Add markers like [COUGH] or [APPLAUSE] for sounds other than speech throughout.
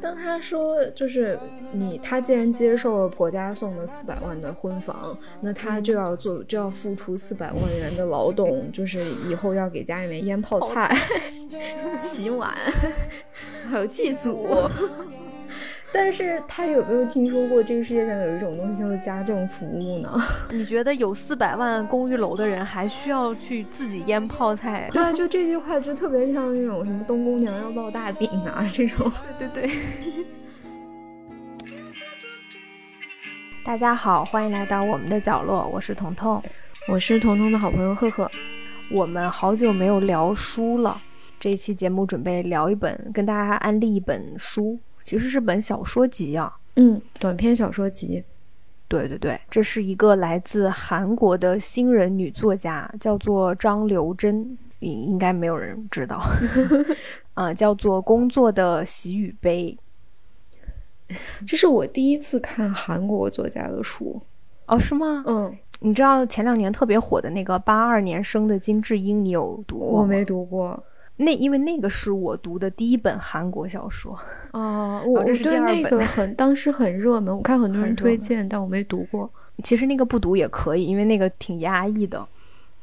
当他说就是你，他既然接受了婆家送的四百万的婚房，那他就要做，就要付出四百万元的劳动，就是以后要给家里面腌泡菜、洗碗，[LAUGHS] 还有祭祖。但是他有没有听说过这个世界上有一种东西叫做家政服务呢？[LAUGHS] 你觉得有四百万公寓楼的人还需要去自己腌泡菜？[LAUGHS] 对啊，就这句话就特别像那种什么东宫娘要烙大饼啊这种。对 [LAUGHS] 对对。大家好，欢迎来到我们的角落，我是彤彤，我是彤彤的好朋友赫赫。我们好久没有聊书了，这一期节目准备聊一本，跟大家安利一本书。其实是本小说集啊，嗯，短篇小说集。对对对，这是一个来自韩国的新人女作家，叫做张留珍，应应该没有人知道。[LAUGHS] 啊，叫做《工作的喜与悲》。这是我第一次看韩国作家的书。哦，是吗？嗯，你知道前两年特别火的那个八二年生的金智英，你有读过吗？我没读过。那因为那个是我读的第一本韩国小说 [LAUGHS] 哦，我对那个很当时很热门，我看很多人推荐，但我没读过。其实那个不读也可以，因为那个挺压抑的。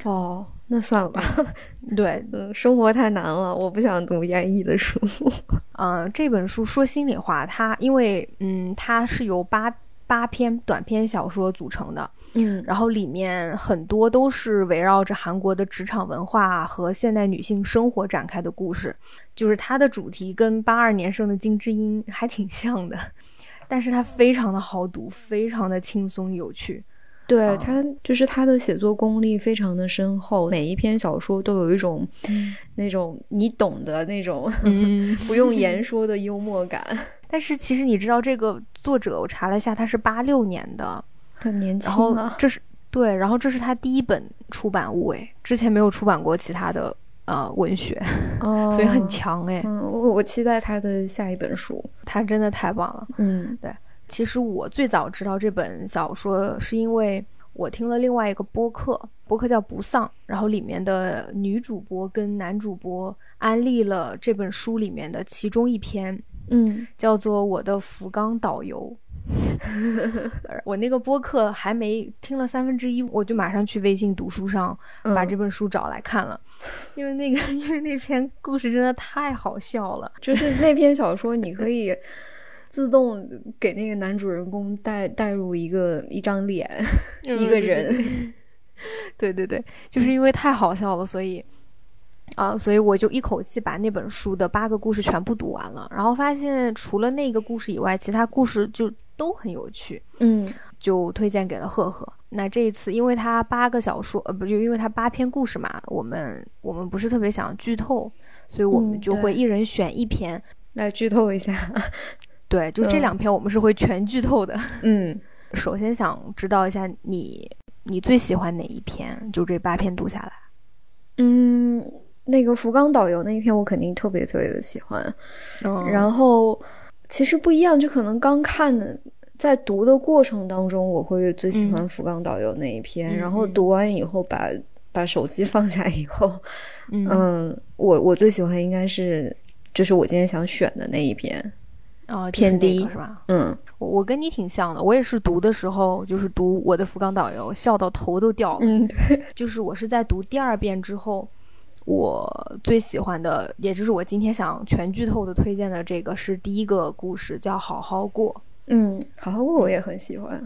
哦，那算了吧。[LAUGHS] 对，嗯，生活太难了，我不想读压抑的书。嗯，[LAUGHS] 这本书说心里话，它因为嗯，它是由八。八篇短篇小说组成的，嗯，然后里面很多都是围绕着韩国的职场文化和现代女性生活展开的故事，就是它的主题跟八二年生的金智英还挺像的，但是它非常的好读，非常的轻松有趣。对他，就是他的写作功力非常的深厚，每一篇小说都有一种那种你懂的那种 [LAUGHS] 不用言说的幽默感。但是其实你知道这个作者，我查了一下，他是八六年的，很年轻。然后这是对，然后这是他第一本出版物，哎，之前没有出版过其他的呃文学，哦，[LAUGHS] 所以很强哎。嗯，我我期待他的下一本书，他真的太棒了。嗯，对，其实我最早知道这本小说是因为我听了另外一个播客，播客叫不丧，然后里面的女主播跟男主播安利了这本书里面的其中一篇。嗯，叫做我的福冈导游。[LAUGHS] 我那个播客还没听了三分之一，我就马上去微信读书上把这本书找来看了，因为那个 [LAUGHS] 因为那篇故事真的太好笑了。就是那篇小说，你可以自动给那个男主人公带带入一个一张脸，[LAUGHS] 一个人。对对对，就是因为太好笑了，所以。啊，所以我就一口气把那本书的八个故事全部读完了，然后发现除了那个故事以外，其他故事就都很有趣，嗯，就推荐给了赫赫。那这一次，因为他八个小说，呃，不就因为他八篇故事嘛，我们我们不是特别想剧透，所以我们就会一人选一篇来剧透一下。对，就这两篇我们是会全剧透的。嗯，[LAUGHS] 首先想知道一下你你最喜欢哪一篇？就这八篇读下来，嗯。那个福冈导游那一篇我肯定特别特别的喜欢，然后其实不一样，就可能刚看的在读的过程当中，我会最喜欢福冈导游那一篇，然后读完以后把把手机放下以后，[LAUGHS] 嗯，我我最喜欢应该是就是我今天想选的那一篇，哦，偏低是吧？嗯，我跟你挺像的，我也是读的时候就是读我的福冈导游，笑到头都掉了，嗯，对，就是我是在读第二遍之后。我最喜欢的，也就是我今天想全剧透的推荐的这个是第一个故事，叫《好好过》。嗯，好好过我也很喜欢。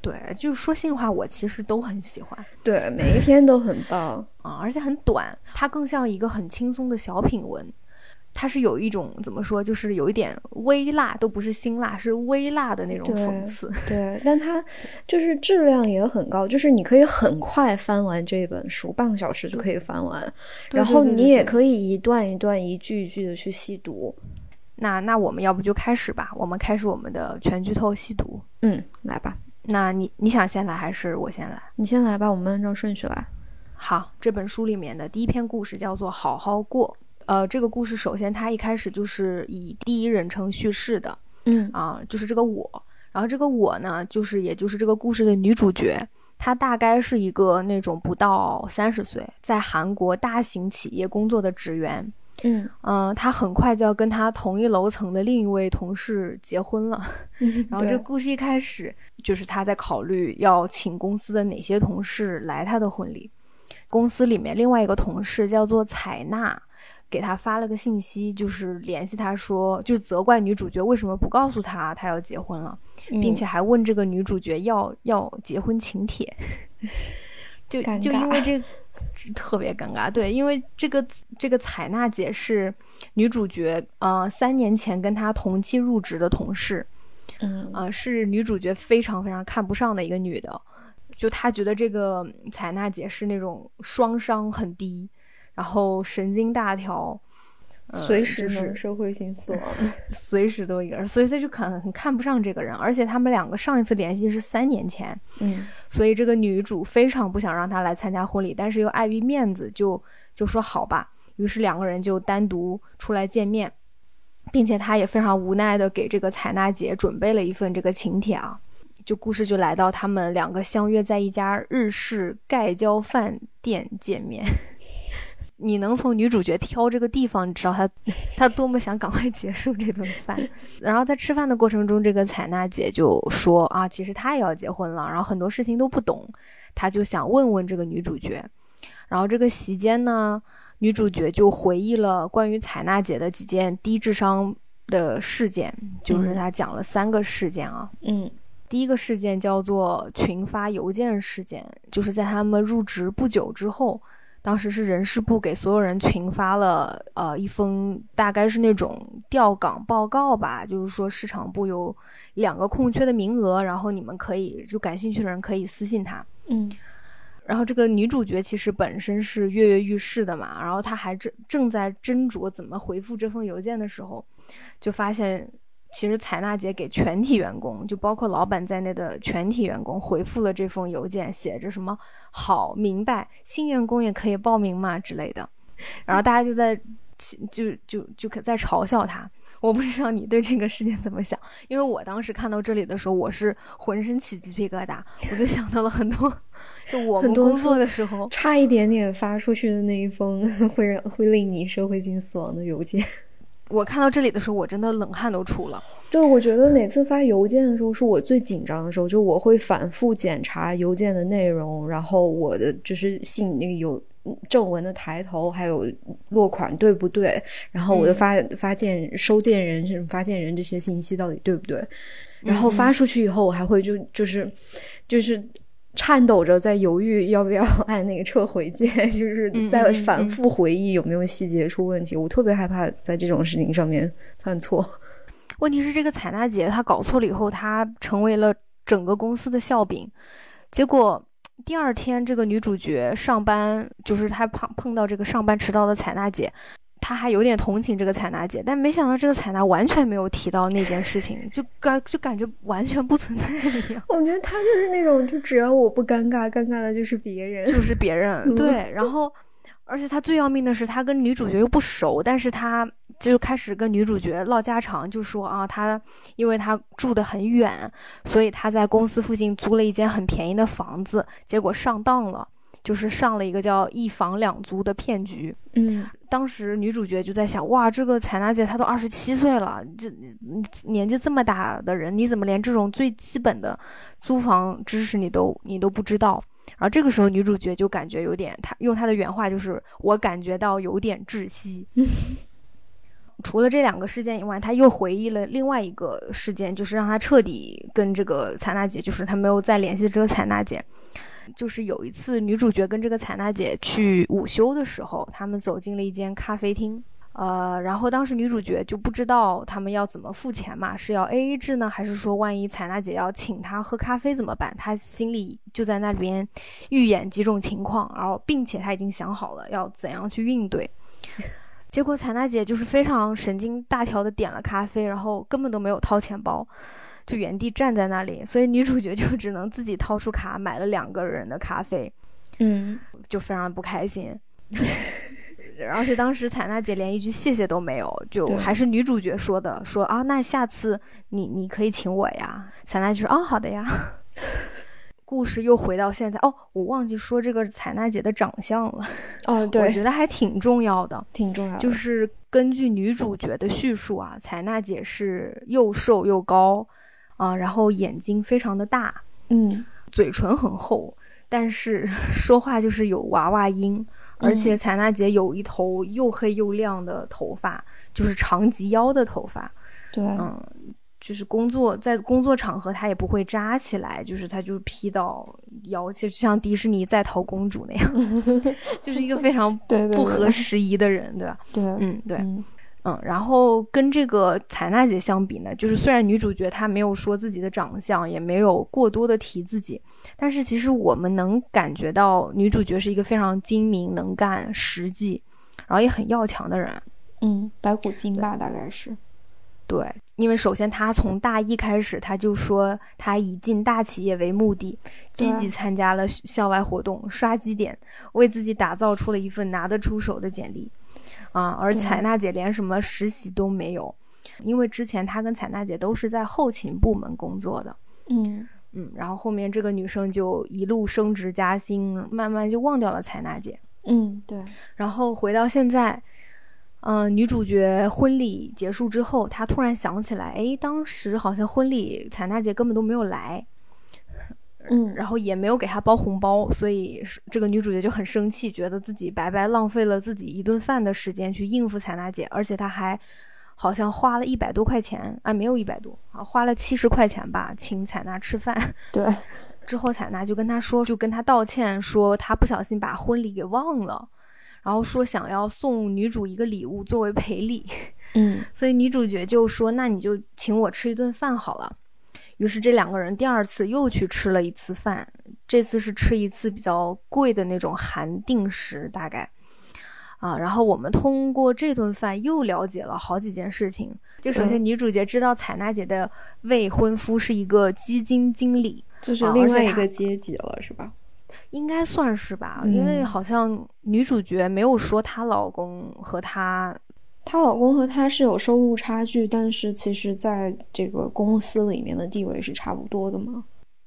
对，就是说心里话，我其实都很喜欢。对，每一篇都很棒啊，而且很短，它更像一个很轻松的小品文。它是有一种怎么说，就是有一点微辣，都不是辛辣，是微辣的那种讽刺。对，但它就是质量也很高，就是你可以很快翻完这本书，半个小时就可以翻完。然后你也可以一段一段、一句一句的去细读。那那我们要不就开始吧？我们开始我们的全剧透细读。嗯，来吧。那你你想先来还是我先来？你先来吧，我们按照顺序来。好，这本书里面的第一篇故事叫做《好好过》。呃，这个故事首先它一开始就是以第一人称叙事的，嗯啊，就是这个我，然后这个我呢，就是也就是这个故事的女主角，她大概是一个那种不到三十岁，在韩国大型企业工作的职员。嗯嗯，她很快就要跟她同一楼层的另一位同事结婚了。[LAUGHS] 然后这故事一开始就是她在考虑要请公司的哪些同事来她的婚礼。公司里面另外一个同事叫做采纳，给他发了个信息，就是联系他说，就责怪女主角为什么不告诉他他要结婚了，并且还问这个女主角要要结婚请帖。[LAUGHS] 就就因为尬这特别尴尬，对，因为这个这个采纳姐是女主角，呃，三年前跟她同期入职的同事，嗯呃，是女主角非常非常看不上的一个女的，就她觉得这个采纳姐是那种双商很低，然后神经大条，呃随时就是能社会性死亡。[LAUGHS] 随时都一个人，所以他就很很看不上这个人，而且他们两个上一次联系是三年前，嗯所以这个女主非常不想让他来参加婚礼，但是又碍于面子就，就说好吧。于是两个人就单独出来见面，并且他也非常无奈的给这个采纳姐准备了一份这个请帖啊。就故事就来到他们两个相约在一家日式盖浇饭店见面。你能从女主角挑这个地方，你知道她她多么想赶快结束这顿饭。然后在吃饭的过程中，这个采纳姐就说啊，其实她也要结婚了，然后很多事情都不懂，她就想问问这个女主角。然后这个席间呢，女主角就回忆了关于采纳姐的几件低智商的事件，就是嗯她讲了三个事件啊。嗯第一个事件叫做群发邮件事件，就是在他们入职不久之后，当时是人事部给所有人群发了呃一封大概是那种调岗报告吧，就是说市场部有两个空缺的名额，然后你们可以就感兴趣的人可以私信他。嗯然后这个女主角其实本身是跃跃欲试的嘛，然后她还正正在斟酌怎么回复这封邮件的时候，就发现其实采纳姐给全体员工，就包括老板在内的全体员工回复了这封邮件，写着什么“好，明白，新员工也可以报名嘛”之类的，然后大家就在就就就可在嘲笑他。我不知道你对这个事件怎么想，因为我当时看到这里的时候，我是浑身起鸡皮疙瘩，我就想到了很多，就我们工作的时候，差一点点发出去的那一封 [LAUGHS] 会让会令你社会性死亡的邮件。我看到这里的时候，我真的冷汗都出了。对，我觉得每次发邮件的时候是我最紧张的时候，就我会反复检查邮件的内容，然后我的就是信那个有正文的抬头，还有落款对不对，然后我的嗯发、发件收件人是发件人这些信息到底对不对，然后嗯发出去以后，我还会就就是就是。颤抖着在犹豫要不要按那个撤回键，[LAUGHS] 就是在反嗯复回忆有没有细节出问题。我特别害怕在这种事情上面犯错。[LAUGHS] 问题是，这个采纳姐她搞错了以后，她成为了整个公司的笑柄。结果第二天，这个女主角上班，就是她碰碰到这个上班迟到的采纳姐，她还有点同情这个采纳姐，但没想到这个采纳完全没有提到那件事情，就感就感觉完全不存在一样。[LAUGHS] 我觉得他就是那种，就只要我不尴尬，尴尬的就是别人。就是 [LAUGHS] 别人嗯对，然后而且他最要命的是，他跟女主角又不熟，但是他就开始跟女主角唠家常，就说啊，他因为他住得很远，所以他在公司附近租了一间很便宜的房子，结果上当了。就是上了一个叫一房两租的骗局。嗯当时女主角就在想，哇，这个采纳姐她都二十七岁了，这你年纪这么大的人，你怎么连这种最基本的租房知识你都你都不知道？然后这个时候女主角就感觉有点，她用她的原话就是，我感觉到有点窒息。[LAUGHS] 除了这两个事件以外，她又回忆了另外一个事件，就是让她彻底跟这个采纳姐，就是她没有再联系这个采纳姐。就是有一次，女主角跟这个采娜姐去午休的时候，他们走进了一间咖啡厅。呃，然后当时女主角就不知道他们要怎么付钱嘛，是要 A A 制呢，还是说万一采娜姐要请她喝咖啡怎么办？她心里就在那里边预演几种情况，然后并且她已经想好了要怎样去应对。[LAUGHS] 结果采娜姐就是非常神经大条的点了咖啡，然后根本都没有掏钱包，就原地站在那里，所以女主角就只能自己掏出卡买了两个人的咖啡，嗯，就非常不开心。[LAUGHS] 而且当时采娜姐连一句谢谢都没有，就还是女主角说的，说啊，那下次你你可以请我呀。采娜就说啊，好的呀。[LAUGHS] 故事又回到现在哦，我忘记说这个采娜姐的长相了。哦，[LAUGHS] 对我，觉得还挺重要的。挺重要的。就是根据女主角的叙述啊，采娜姐是又瘦又高啊，然后眼睛非常的大，嗯嘴唇很厚，但是 [LAUGHS] 说话就是有娃娃音。而且采纳姐有一头又黑又亮的头发，就是长及腰的头发。对，嗯，就是工作在工作场合，她也不会扎起来，就是她就是披到腰，就像迪士尼在逃公主那样，[LAUGHS] 就是一个非常不合时宜的人，对吧？对，嗯，对，嗯嗯，然后跟这个采纳姐相比呢，就是虽然女主角她没有说自己的长相，也没有过多的提自己，但是其实我们能感觉到女主角是一个非常精明、能干、实际，然后也很要强的人。嗯，白骨精吧，大概是。对，因为首先她从大一开始，她就说她以进大企业为目的，积极参加了校外活动，刷绩点，为自己打造出了一份拿得出手的简历。啊，而对采娜姐连什么实习都没有，因为之前她跟采娜姐都是在后勤部门工作的。嗯嗯，然后后面这个女生就一路升职加薪，慢慢就忘掉了采娜姐。嗯，对，然后回到现在，嗯、女主角婚礼结束之后，她突然想起来，哎，当时好像婚礼采娜姐根本都没有来，嗯，然后也没有给她包红包，所以是这个女主角就很生气，觉得自己白白浪费了自己一顿饭的时间去应付采娜姐，而且她还好像花了一百多块钱，啊，没有一百多啊，花了七十块钱吧，请采娜吃饭。[LAUGHS] 对，之后，采娜就跟她说，就跟他道歉，说他不小心把婚礼给忘了，然后说想要送女主一个礼物作为赔礼，嗯 [LAUGHS] 所以女主角就说：“那你就请我吃一顿饭好了。”于是这两个人第二次又去吃了一次饭，这次是吃一次比较贵的那种韩定食，大概。啊，然后我们通过这顿饭又了解了好几件事情。就首先，女主角知道采娜姐的未婚夫是一个基金经理，就是另外一个阶级了，是吧？应该算是吧，因为嗯好像女主角没有说她老公和她，她老公和她是有收入差距，但是其实在这个公司里面的地位是差不多的嘛。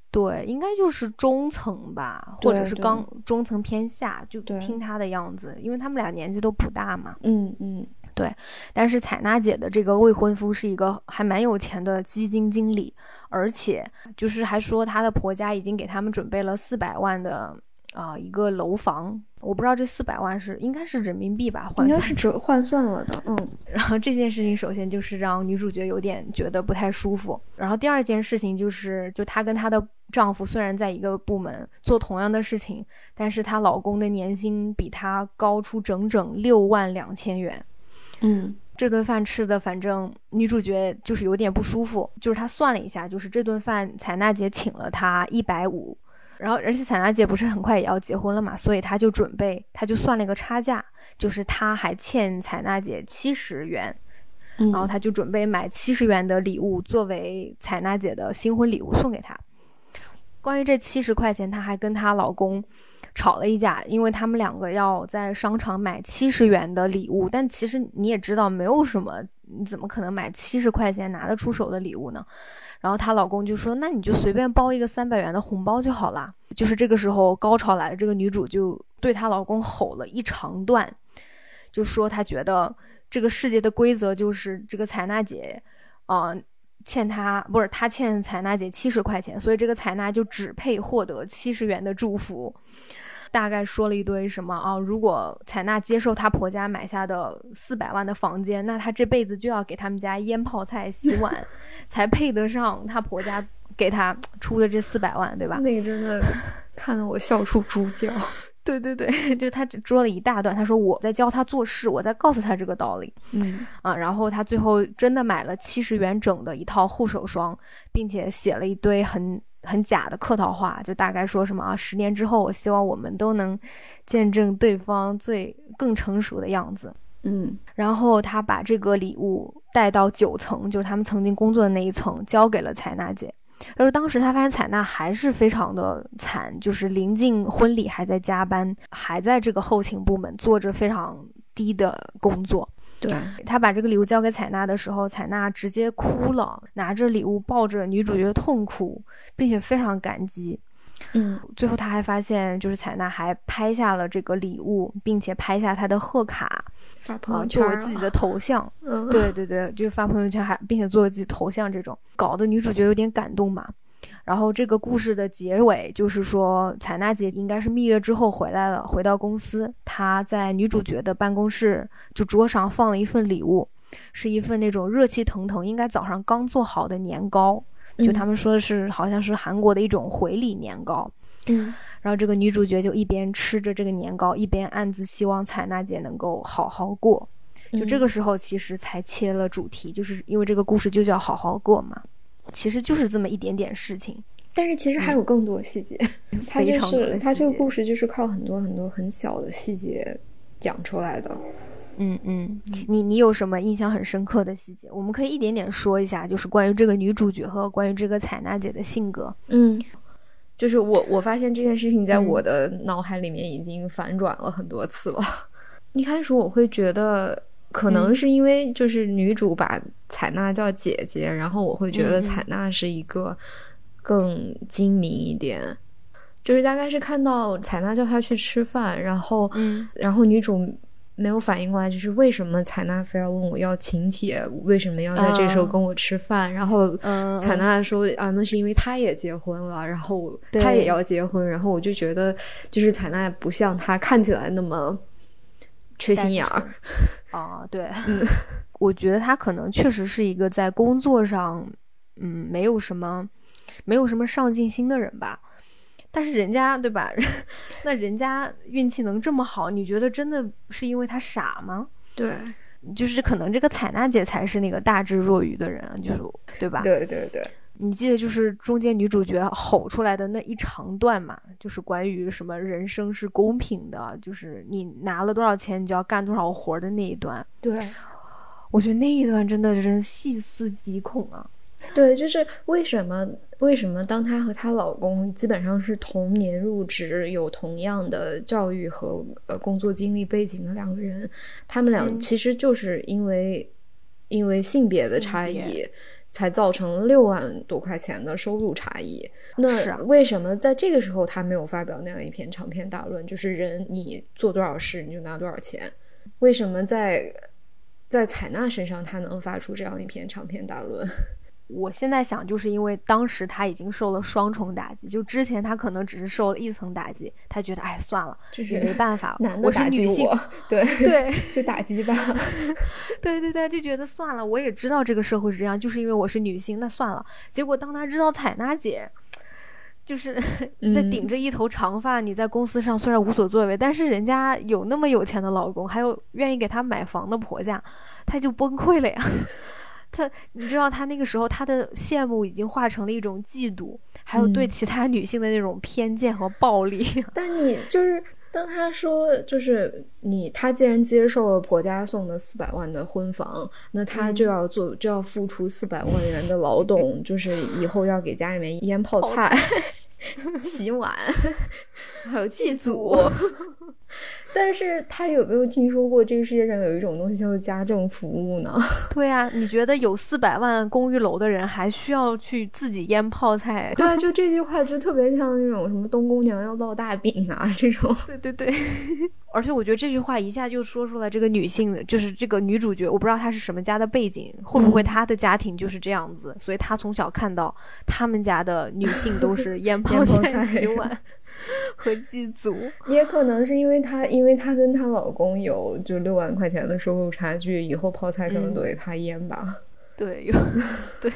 对，应该就是中层吧，或者是刚中层偏下，就听她的样子，因为他们俩年纪都不大嘛。嗯嗯对但是采娜姐的这个未婚夫是一个还蛮有钱的基金经理，而且就是还说她的婆家已经给他们准备了四百万的啊、一个楼房，我不知道这四百万是应该是人民币吧，换应该是折换算了的。嗯 [LAUGHS] 然后这件事情首先就是让女主角有点觉得不太舒服，然后第二件事情就是，就她跟她的丈夫虽然在一个部门做同样的事情，但是她老公的年薪比她高出整整六万两千元。嗯这顿饭吃的，反正女主角就是有点不舒服，就是她算了一下，就是这顿饭采娜姐请了她一百五，然后而且彩娜姐不是很快也要结婚了嘛，所以她就准备，她就算了一个差价，就是她还欠彩娜姐七十元，嗯，然后她就准备买七十元的礼物作为彩娜姐的新婚礼物送给她。关于这七十块钱，她还跟她老公吵了一架，因为他们两个要在商场买七十元的礼物，但其实你也知道，没有什么，你怎么可能买七十块钱拿得出手的礼物呢？然后她老公就说：“那你就随便包一个三百元的红包就好啦。”就是这个时候高潮来了，这个女主就对她老公吼了一长段，就说她觉得这个世界的规则就是这个采娜姐，啊、欠她不是她欠采娜姐七十块钱，所以这个采娜就只配获得七十元的祝福。大概说了一堆什么啊？如果采纳接受她婆家买下的四百万的房间，那她这辈子就要给他们家腌泡菜、洗碗，[LAUGHS] 才配得上她婆家给她出的这四百万，对吧？那个真的 [LAUGHS] 看得我笑出猪叫。对对对，[LAUGHS] 就他只说了一大段，他说我在教他做事，我在告诉他这个道理嗯啊。然后他最后真的买了七十元整的一套护手霜，并且写了一堆很很假的客套话，就大概说什么啊，十年之后我希望我们都能见证对方最更成熟的样子。嗯然后他把这个礼物带到九层，就是他们曾经工作的那一层，交给了采纳姐。但是当时他发现采纳还是非常的惨，就是临近婚礼还在加班，还在这个后勤部门做着非常低的工作。对，他把这个礼物交给采纳的时候，采纳直接哭了，拿着礼物抱着女主角痛哭，并且非常感激。嗯最后他还发现，就是采纳还拍下了这个礼物，并且拍下他的贺卡，啊、发朋友圈儿作为自己的头像。嗯对对对，就是发朋友圈还并且作为自己头像这种，搞得女主角有点感动嘛。然后这个故事的结尾就是说，采娜姐应该是蜜月之后回来了，回到公司，她在女主角的办公室就桌上放了一份礼物，是一份那种热气腾腾，应该早上刚做好的年糕，就他们说的是好像是韩国的一种回礼年糕。嗯。然后这个女主角就一边吃着这个年糕，一边暗自希望采娜姐能够好好过。就这个时候，其实才切了主题，就是因为这个故事就叫好好过嘛，其实就是这么一点点事情。但是其实还有更多细节，[LAUGHS] 它就非常多的是它这个故事就是靠很多很多很小的细节讲出来的。嗯嗯，你你有什么印象很深刻的细节？我们可以一点点说一下，就是关于这个女主角和关于这个采娜姐的性格。嗯，就是我我发现这件事情在嗯我的脑海里面已经反转了很多次了。[LAUGHS] 一开始我会觉得，可能嗯。是因为就是女主把采娜叫姐姐，然后我会觉得嗯嗯。采娜是一个更精明一点。就是大概是看到采娜叫她去吃饭，然后嗯。然后女主没有反应过来，就是为什么采娜非要问我要请帖，为什么要在这时候嗯。跟我吃饭？然后嗯，采娜说啊，那是因为她也结婚了，然后她也要结婚，然后我就觉得就是采娜不像她看起来那么缺心眼儿。啊，[LAUGHS] 对，我觉得他可能确实是一个在工作上，嗯，没有什么，没有什么上进心的人吧。但是人家对吧？[LAUGHS] 那人家运气能这么好，你觉得真的是因为他傻吗？对就是可能这个采纳姐才是那个大智若愚的人，就是对吧？对对对，你记得就是中间女主角吼出来的那一长段嘛，就是关于什么人生是公平的，就是你拿了多少钱你就要干多少活的那一段。对我觉得那一段真的真细思极恐啊！对，就是为什么为什么当她和她老公基本上是同年入职，有同样的教育和呃工作经历背景的两个人，他们俩嗯其实就是因为、因为性别的差异。才造成六万多块钱的收入差异。那啊为什么在这个时候他没有发表那样一篇长篇大论？就是人你做多少事你就拿多少钱。为什么在在采纳身上他能发出这样一篇长篇大论？我现在想，就是因为当时她已经受了双重打击，就之前她可能只是受了一层打击，她觉得哎算了，就是没办法，[LAUGHS] 男的我是打击女性，我，[LAUGHS] 对对 [LAUGHS] 就打击吧。对对对，就觉得算了，我也知道这个社会是这样，就是因为我是女性，那算了。结果当她知道采纳姐，就是那嗯顶着一头长发，你在公司上虽然无所作为，但是人家有那么有钱的老公，还有愿意给她买房的婆家，她就崩溃了呀。她，你知道，他那个时候他的羡慕已经化成了一种嫉妒，还有对嗯其他女性的那种偏见和暴力。[LAUGHS] 但你就是当他说，就是你，他既然接受了婆家送的四百万的婚房，那他就要做，就要付出四百万元的劳动，就是以后要给家里面腌泡泡菜、[LAUGHS] 洗碗，[LAUGHS] 还有祭祖。[LAUGHS] 但是他有没有听说过这个世界上有一种东西叫做家政服务呢？[LAUGHS] 对啊，你觉得有四百万公寓楼的人还需要去自己腌泡菜？对啊，就这句话就特别像那种什么东宫娘要烙大饼啊这种。对 [LAUGHS] 对对，而且我觉得这句话一下就说出了，这个女性就是这个女主角，我不知道她是什么家的背景，会不会嗯她的家庭就是这样子，所以她从小看到他们家的女性都是腌泡菜、菜洗碗 [LAUGHS] 和剧组。[LAUGHS] 也可能是因为她，因为她跟她老公有就六万块钱的收入差距，以后泡菜可能都得她腌吧。[LAUGHS] 对，有对。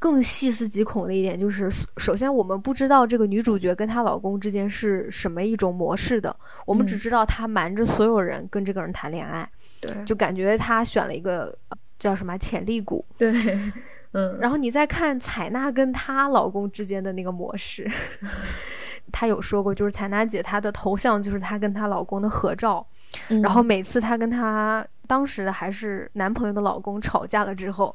更细思极恐的一点就是，首先我们不知道这个女主角跟她老公之间是什么一种模式的，我们只嗯知道她瞒着所有人跟这个人谈恋爱，对，就感觉她选了一个呃叫什么潜力股。对，嗯，然后你再看采纳跟她老公之间的那个模式，她有说过，就是采娜姐她的头像就是她跟她老公的合照，嗯然后每次她跟她当时还是男朋友的老公吵架了之后，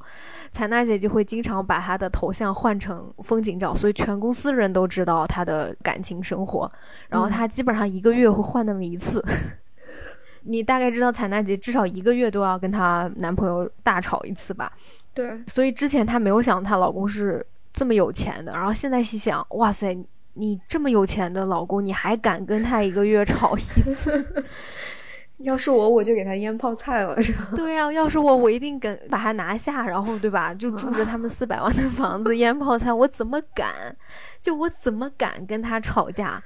采娜姐就会经常把她的头像换成风景照，所以全公司人都知道她的感情生活。然后她基本上一个月会换那么一次。[LAUGHS] 你大概知道采娜姐至少一个月都要跟她男朋友大吵一次吧？对，所以之前她没有想她老公是这么有钱的，然后现在细想，哇塞，你这么有钱的老公，你还敢跟他一个月吵一次？[LAUGHS] 要是我，我就给他腌泡菜了，是吧？[LAUGHS] 对呀、要是我，我一定敢把他拿下，然后对吧？就住着他们四百万的房子腌泡菜，我怎么敢？就我怎么敢跟他吵架？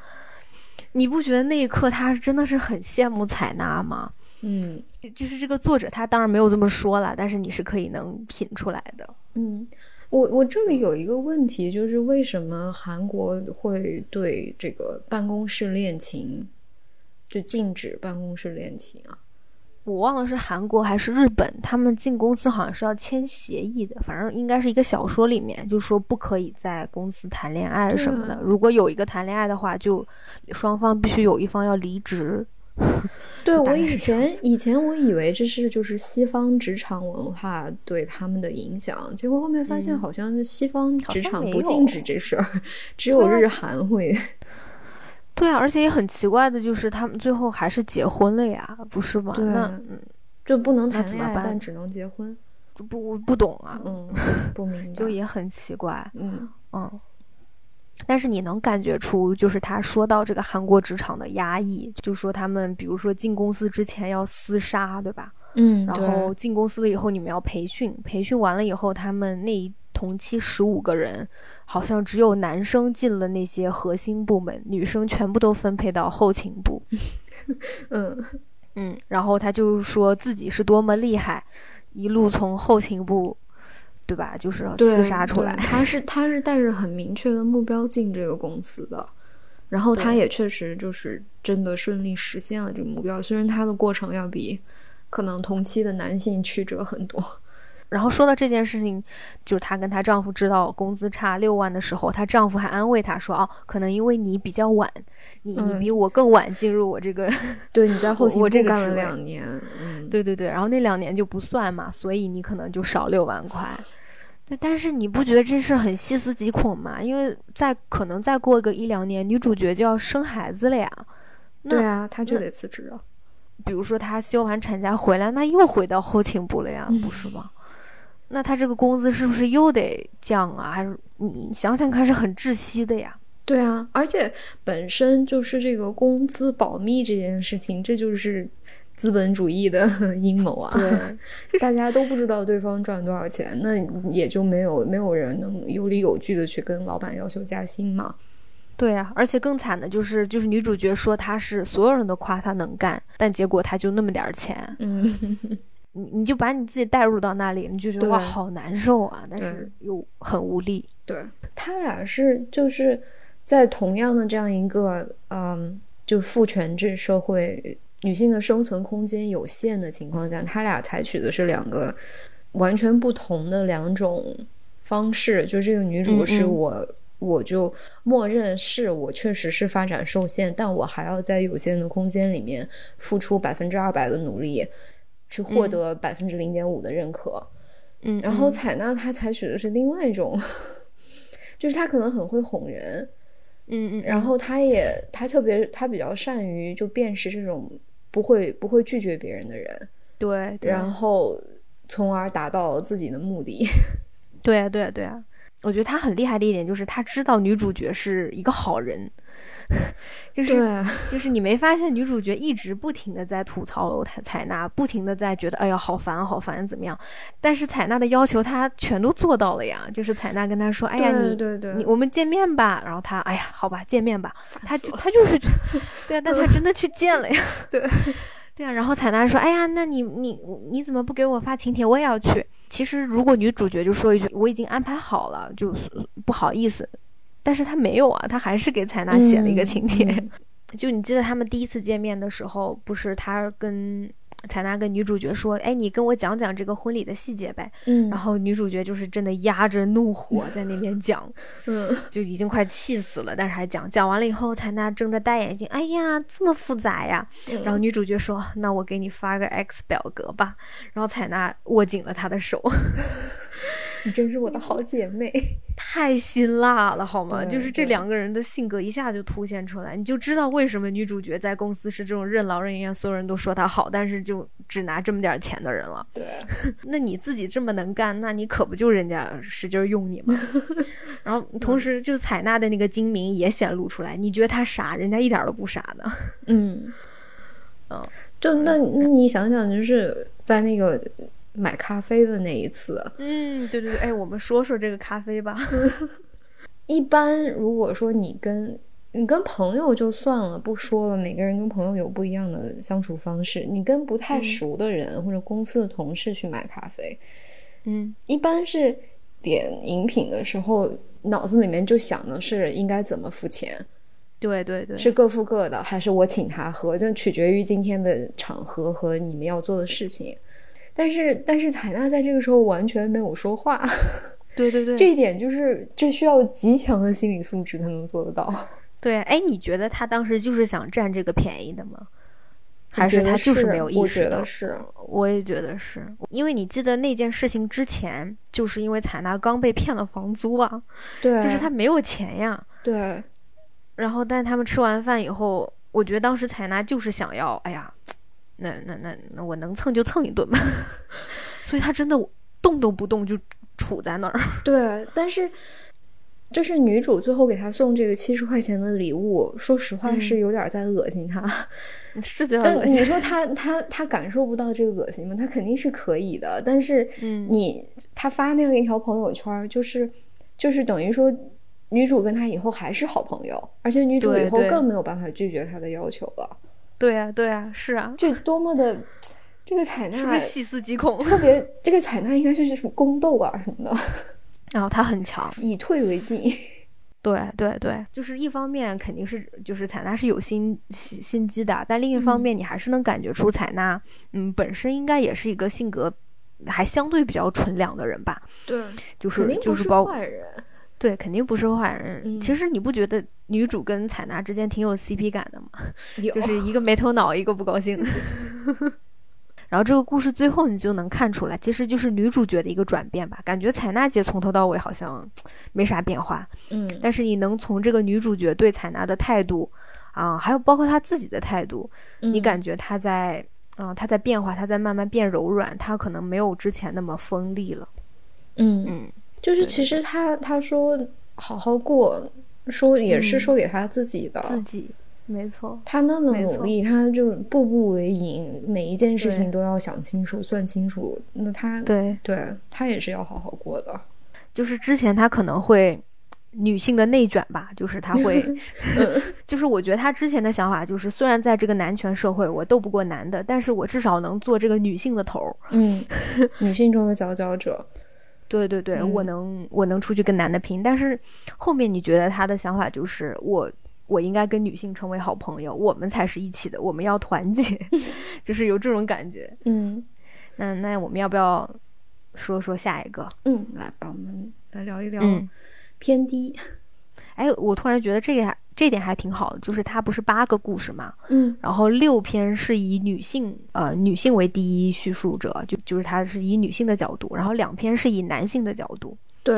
你不觉得那一刻他真的是很羡慕采纳吗？嗯就是这个作者他当然没有这么说了，但是你是可以能品出来的。嗯，我我这里有一个问题，就是为什么韩国会对这个办公室恋情就禁止办公室恋情啊？我忘了是韩国还是日本，他们进公司好像是要签协议的，反正应该是一个小说里面就说不可以在公司谈恋爱什么的。啊如果有一个谈恋爱的话，就双方必须有一方要离职。[LAUGHS] 对我以前以前我以为这是就是西方职场文化对他们的影响，结果后面发现嗯好像是西方职场不禁止这事儿，[LAUGHS] 只有日韩会。[LAUGHS] 对啊，而且也很奇怪的就是他们最后还是结婚了呀，不是吗？对那嗯就不能谈恋爱，但只能结婚。就不不懂啊，嗯，不明白。就也很奇怪。嗯嗯，但是你能感觉出，就是他说到这个韩国职场的压抑，就说他们比如说进公司之前要厮杀，对吧？嗯，然后进公司了以后，你们要培训，培训完了以后，他们那一同期十五个人，好像只有男生进了那些核心部门，女生全部都分配到后勤部。[LAUGHS] 嗯嗯，然后他就说自己是多么厉害，一路从后勤部，对吧？就是对厮杀出来。他是他是带着很明确的目标进这个公司的，然后他也确实就是真的顺利实现了这个目标，虽然他的过程要比可能同期的男性曲折很多。然后说到这件事情，就是她跟她丈夫知道工资差六万的时候，她丈夫还安慰她说：“哦，可能因为你比较晚，你你嗯比我更晚进入我这个，对，你在后勤部干了两年，嗯，对对对，然后那两年就不算嘛，所以你可能就少六万块。对，但是你不觉得这事很细思极恐吗？因为再可能再过个一两年，女主角就要生孩子了呀。那对啊，她就得辞职了。比如说她休完产假回来，那又回到后勤部了呀，嗯不是吗？那他这个工资是不是又得降啊？还是你想想看，是很窒息的呀？对啊，而且本身就是这个工资保密这件事情，这就是资本主义的 [LAUGHS] 阴谋啊！对，大家都不知道对方赚多少钱，那也就没有没有人能有理有据的去跟老板要求加薪嘛。对啊，而且更惨的就是，就是女主角说她是所有人都夸她能干，但结果她就那么点儿钱，嗯，[LAUGHS] 你你就把你自己带入到那里，你就觉得哇好难受啊，但是又很无力。对他俩是就是在同样的这样一个嗯，就父权制社会，女性的生存空间有限的情况下，他俩采取的是两个完全不同的两种方式。就这个女主是嗯嗯我。我就默认是我确实是发展受限，但我还要在有限的空间里面付出百分之二百的努力，去获嗯得百分之零点五的认可。嗯，然后嗯采纳他采取的是另外一种，[LAUGHS] 就是他可能很会哄人，嗯嗯，然后他也他特别他比较善于就辨识这种不会不会拒绝别人的人，对，对然后从而达到自己的目的。[LAUGHS] 对啊对啊对啊，我觉得他很厉害的一点就是他知道女主角是一个好人，[LAUGHS] 就是就是你没发现女主角一直不停的在吐槽采采纳，不停的在觉得哎呀好烦好烦怎么样，但是采纳的要求她全都做到了呀，就是采纳跟她说哎呀你对对。你我们见面吧，然后她哎呀好吧见面吧，她就她就是 [LAUGHS] 对啊，但她真的去见了呀，[LAUGHS] 对。对啊，然后采纳说哎呀那你你你怎么不给我发请帖，我也要去。其实如果女主角就说一句我已经安排好了，就不好意思，但是他没有啊，他还是给采纳写了一个请帖。嗯 [LAUGHS] 就你记得他们第一次见面的时候，不是他跟采纳跟女主角说：“哎，你跟我讲讲这个婚礼的细节呗。”嗯，然后女主角就是真的压着怒火 [LAUGHS] 在那边讲，嗯就已经快气死了，但是还讲。讲完了以后，采纳睁着大眼睛：“哎呀，这么复杂呀！”嗯然后女主角说：“那我给你发个 X 表格吧。”然后采纳握紧了他的手。[LAUGHS] 你真是我的好姐妹。[LAUGHS] 太辛辣了，好吗？就是这两个人的性格一下就凸显出来，你就知道为什么女主角在公司是这种任劳任怨，所有人都说她好，但是就只拿这么点儿钱的人了。对，[LAUGHS] 那你自己这么能干，那你可不就人家使劲儿用你吗？[LAUGHS] 然后同时就是采纳的那个精明也显露出来，你觉得他傻，人家一点儿都不傻呢。嗯，嗯，就那那你想想，就是在那个买咖啡的那一次，嗯，对对对，哎，我们说说这个咖啡吧。[LAUGHS] [LAUGHS] 一般如果说你跟你跟朋友就算了，不说了，每个人跟朋友有不一样的相处方式。你跟不太嗯熟的人、或者公司的同事去买咖啡，嗯一般是点饮品的时候，脑子里面就想的是应该怎么付钱，对对对，是各付各的，还是我请他喝，就取决于今天的场合和你们要做的事情。但是，但是采纳在这个时候完全没有说话，对对对，[LAUGHS] 这一点就是这需要极强的心理素质才能做得到。对，哎，你觉得他当时就是想占这个便宜的吗？还是他就是没有意识到？觉得是，我也觉得是，因为你记得那件事情之前，就是因为采纳刚被骗了房租啊，对，就是他没有钱呀。对然后，但他们吃完饭以后，我觉得当时采纳就是想要，哎呀，那那那那我能蹭就蹭一顿吧，[LAUGHS] 所以他真的动都不动就杵在那儿。对，但是就是女主最后给他送这个七十块钱的礼物，说实话嗯是有点在恶心他。[LAUGHS] 是觉得恶心，但你说他他他感受不到这个恶心吗？他肯定是可以的，但是嗯你他发那样一条朋友圈，就是就是等于说女主跟他以后还是好朋友，而且女主以后更没有办法拒绝他的要求了，对啊，对啊，是啊，就多么的这个采纳是不是细思极恐？特别，这个采纳应该是什么宫斗啊什么的，[LAUGHS] 然后他很强，[LAUGHS] 以退为进。[LAUGHS] 对对对，就是一方面肯定是就是采纳是有心心心机的，但另一方面你还是能感觉出采纳，嗯，本身应该也是一个性格还相对比较纯良的人吧，对，就是肯定不是就是包坏人。对，肯定不是坏人。嗯其实你不觉得女主跟采纳之间挺有 CP 感的吗？有就 [LAUGHS] 是一个没头脑，一个不高兴。[LAUGHS] 然后这个故事最后你就能看出来，其实就是女主角的一个转变吧。感觉采纳姐从头到尾好像没啥变化，嗯，但是你能从这个女主角对采纳的态度啊，还有包括她自己的态度，你嗯感觉她在啊、她在变化，她在慢慢变柔软，她可能没有之前那么锋利了。嗯，嗯，就是其实他他说好好过，说也是嗯说给他自己的。自己没错。他那么努力，他就步步为营，每一件事情都要想清楚、算清楚。那他对，对他也是要好好过的。就是之前他可能会女性的内卷吧，就是他会，[LAUGHS] [LAUGHS] 就是我觉得他之前的想法就是，虽然在这个男权社会我斗不过男的，但是我至少能做这个女性的头儿。嗯，[LAUGHS] 女性中的佼佼者。对对对，嗯我能我能出去跟男的拼，但是后面你觉得他的想法就是我。我应该跟女性成为好朋友，我们才是一起的，我们要团结，[LAUGHS] 就是有这种感觉。[LAUGHS] 嗯那那我们要不要说说下一个？嗯，来吧，我们来聊一聊嗯，偏低。哎，我突然觉得这个还这点还挺好的，就是它不是八个故事嘛，嗯。然后六篇是以女性呃女性为第一叙述者，就就是它是以女性的角度，然后两篇是以男性的角度，对，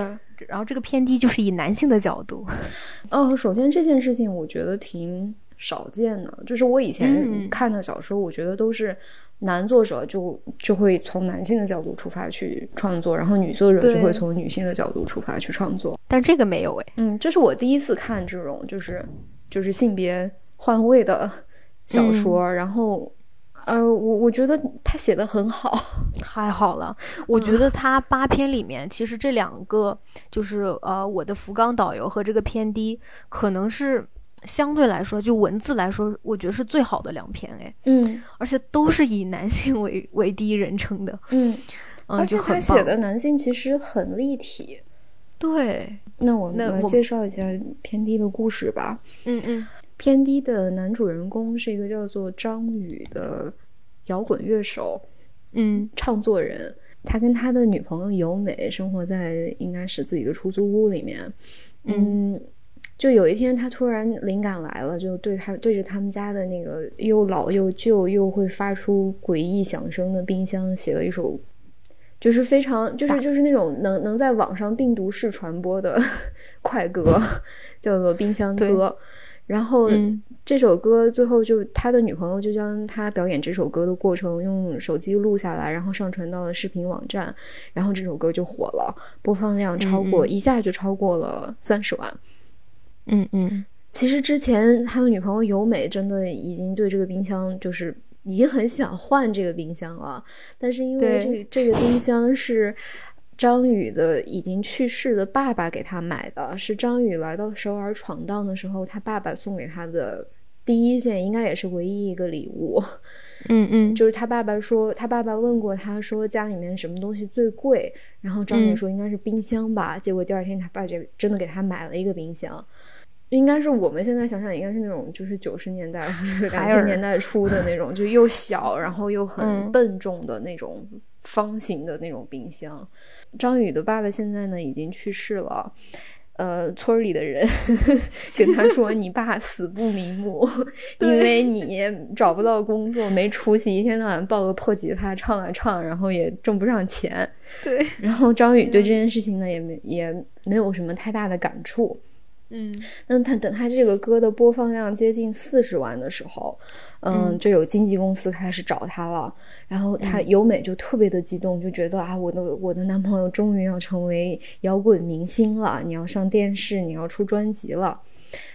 然后这个偏低就是以男性的角度，[LAUGHS] 哦，首先这件事情我觉得挺少见的，就是我以前嗯。看的小说，我觉得都是男作者就就会从男性的角度出发去创作，然后女作者就会从女性的角度出发去创作。但这个没有哎，嗯，这是我第一次看这种就是就是性别换位的小说，然后呃，我我觉得他写的很好。[LAUGHS] 太好了，我觉得他八篇里面其实这两个就是呃我的福冈导游和这个偏低可能是。相对来说，就文字来说，我觉得是最好的两篇哎，嗯而且都是以男性为为第一人称的，嗯，嗯，而且他写的男性其实很立体。对，那我们来介绍一下偏低的故事吧。嗯嗯偏低的男主人公是一个叫做张宇的摇滚乐手、嗯唱作人。他跟他的女朋友由美生活在应该是自己的出租屋里面。嗯，就有一天他突然灵感来了，就对他对着他们家的那个又老又旧又会发出诡异响声的冰箱写了一首就是非常就是就是那种能能在网上病毒式传播的 [LAUGHS] 快歌，[LAUGHS] 叫做《冰箱歌》。然后这首歌最后就他的女朋友就将他表演这首歌的过程用手机录下来，然后上传到了视频网站，然后这首歌就火了，播放量超过一下就超过了三十万。嗯嗯，其实之前他的女朋友由美真的已经对这个冰箱就是已经很想换这个冰箱了，但是因为这个这个冰箱是张宇的已经去世的爸爸给他买的，是张宇来到首尔闯荡的时候，他爸爸送给他的第一件，应该也是唯一一个礼物。嗯嗯，就是他爸爸说，他爸爸问过他说家里面什么东西最贵，然后张宇说应该是冰箱吧，结果第二天他爸就真的给他买了一个冰箱。应该是我们现在想想，应该是那种就是九十年代或者两千年代初的那种，就又小然后又很笨重的那种方形的那种冰箱。张宇的爸爸现在呢已经去世了，呃，村里的人 [LAUGHS] 跟他说：“你爸死不瞑目，因为你找不到工作，没出息，一天到晚抱个破吉他唱啊唱，然后也挣不上钱。”对。然后张宇对这件事情呢也没也没有什么太大的感触。嗯，那他等他这个歌的播放量接近四十万的时候，嗯，就有经纪公司开始找他了。然后他由美就特别的激动，就觉得啊，我的我的男朋友终于要成为摇滚明星了，你要上电视，你要出专辑了。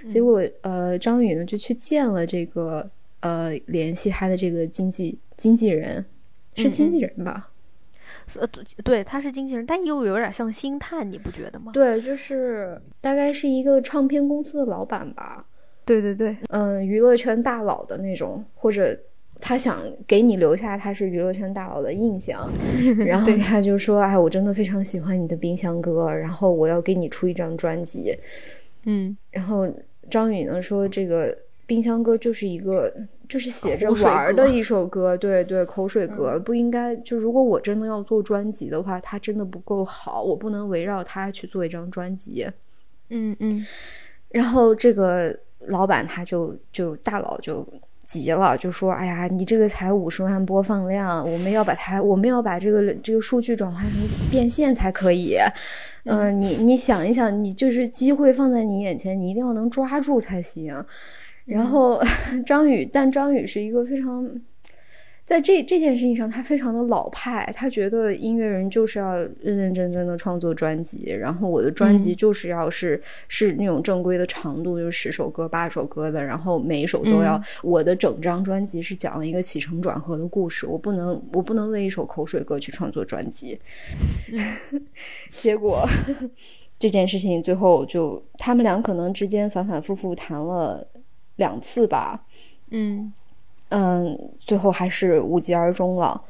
结果呃，张宇呢就去见了这个呃联系他的这个经纪经纪人，是经纪人吧？呃，对，他是经纪人，但又有点像星探，你不觉得吗？对，就是大概是一个唱片公司的老板吧。对对对，嗯，娱乐圈大佬的那种，或者他想给你留下他是娱乐圈大佬的印象，[LAUGHS] 然后他就说：“哎，我真的非常喜欢你的冰箱哥，然后我要给你出一张专辑。”嗯，然后张宇呢说：“这个冰箱哥就是一个。”就是写着玩的一首歌，对对，口水歌不应该。就如果我真的要做专辑的话，它真的不够好，我不能围绕它去做一张专辑。嗯嗯。然后这个老板他就就大佬就急了，就说：“哎呀，你这个才五十万播放量，我们要把它，我们要把这个这个数据转化成变现才可以。嗯，你你想一想，你就是机会放在你眼前，你一定要能抓住才行。”然后 [LAUGHS] 张宇，但张宇是一个非常，在这这件事情上，他非常的老派。他觉得音乐人就是要认认真真的创作专辑，然后我的专辑就是要是是那种正规的长度，就是十首歌、八首歌的，然后每一首都要我的整张专辑是讲了一个起承转合的故事，我不能我不能为一首口水歌去创作专辑。[LAUGHS] 结果 [LAUGHS] 这件事情最后就他们俩可能之间反反复复谈了。两次吧，嗯嗯，最后还是无疾而终了，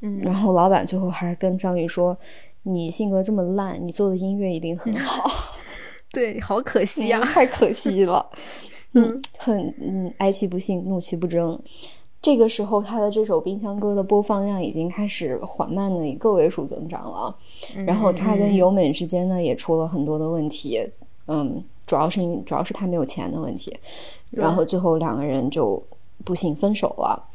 嗯，然后老板最后还跟张宇说：“你性格这么烂，你做的音乐一定很好。[LAUGHS] ”对，好可惜呀，太可惜了，嗯，很嗯，哀其不幸，怒其不争。这个时候，他的这首《冰箱歌》的播放量已经开始缓慢的以个位数增长了，然后他跟由美之间呢也出了很多的问题，嗯。主要是因主要是他没有钱的问题，然后最后两个人就不幸分手了。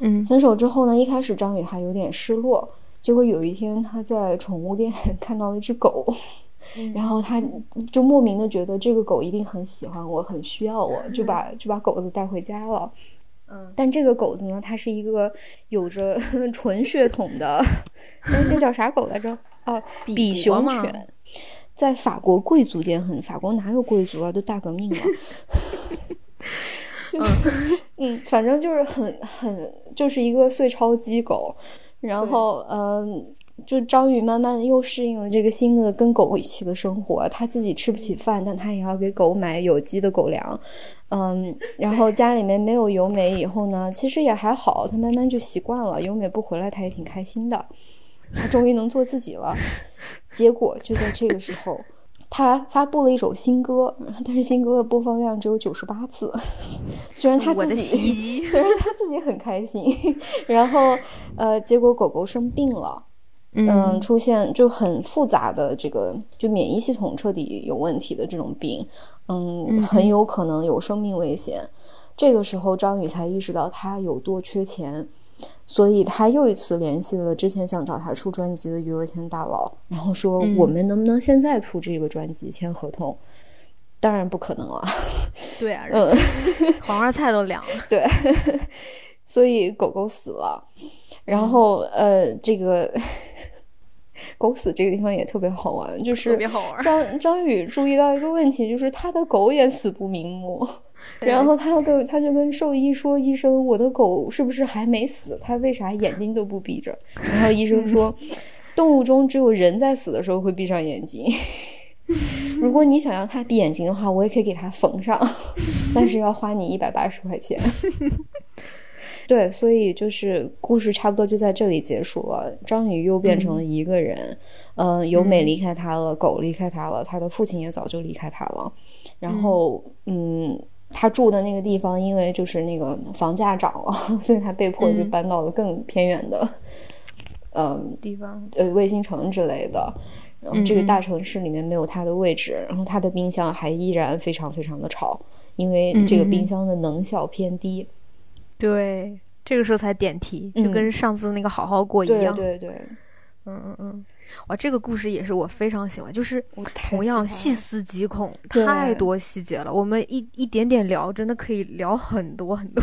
嗯，分手之后呢，一开始张宇还有点失落，结果有一天他在宠物店 [LAUGHS] 看到了一只狗，[LAUGHS] 然后他就莫名的觉得这个狗一定很喜欢我，很需要我，就把就把狗子带回家了。嗯，但这个狗子呢，它是一个有着 [LAUGHS] 纯血统的，那那叫啥狗来着？哦，比熊犬。在法国贵族间很，法国哪有贵族啊？都大革命了，[LAUGHS] 就 [LAUGHS] 嗯，反正就是很很就是一个碎钞机狗，然后嗯，就张宇慢慢又适应了这个新的跟狗一起的生活，他自己吃不起饭，但他也要给狗买有机的狗粮，嗯，然后家里面没有由美以后呢，其实也还好，他慢慢就习惯了，由美不回来，他也挺开心的。他终于能做自己了，结果就在这个时候，他发布了一首新歌，[LAUGHS] 但是新歌的播放量只有九十八次。[LAUGHS] 虽然他自己，[LAUGHS] 虽然他自己很开心，然后呃，结果狗狗生病了，嗯，出现就很复杂的这个，就免疫系统彻底有问题的这种病，嗯，很有可能有生命危险。这个时候，张宇才意识到他有多缺钱。所以他又一次联系了之前想找他出专辑的娱乐圈大佬，然后说嗯我们能不能现在出这个专辑签合同？当然不可能了，[LAUGHS] 对啊，嗯，[LAUGHS] 黄花菜都凉了。对，[LAUGHS] 所以狗狗死了，然后呃，这个狗死这个地方也特别好玩，就是特别好玩张张宇注意到一个问题，就是他的狗也死不瞑目。对然后他跟他就跟兽医说：“医生，我的狗是不是还没死？它为啥眼睛都不闭着？”然后医生说：“动物中只有人在死的时候会闭上眼睛。如果你想让它闭眼睛的话，我也可以给它缝上，[LAUGHS] 但是要花你一百八十块钱。”对，所以就是故事差不多就在这里结束了。张宇又变成了一个人，嗯、由美离开他了，狗离开他了，他的父亲也早就离开他了。然后，嗯，他住的那个地方，因为就是那个房价涨了，[LAUGHS] 所以他被迫就嗯。搬到了更偏远的，嗯地方，呃卫星城之类的。然后这个大城市里面没有他的位置，然后他的冰箱还依然非常非常的吵，因为这个冰箱的能效偏低。对，这个时候才点题，就嗯。跟上次那个好好过一样。对样。对对，嗯嗯嗯，哇，这个故事也是我非常喜欢，就是我同样细思极恐，太多细节了。我们一一点点聊，真的可以聊很多很多。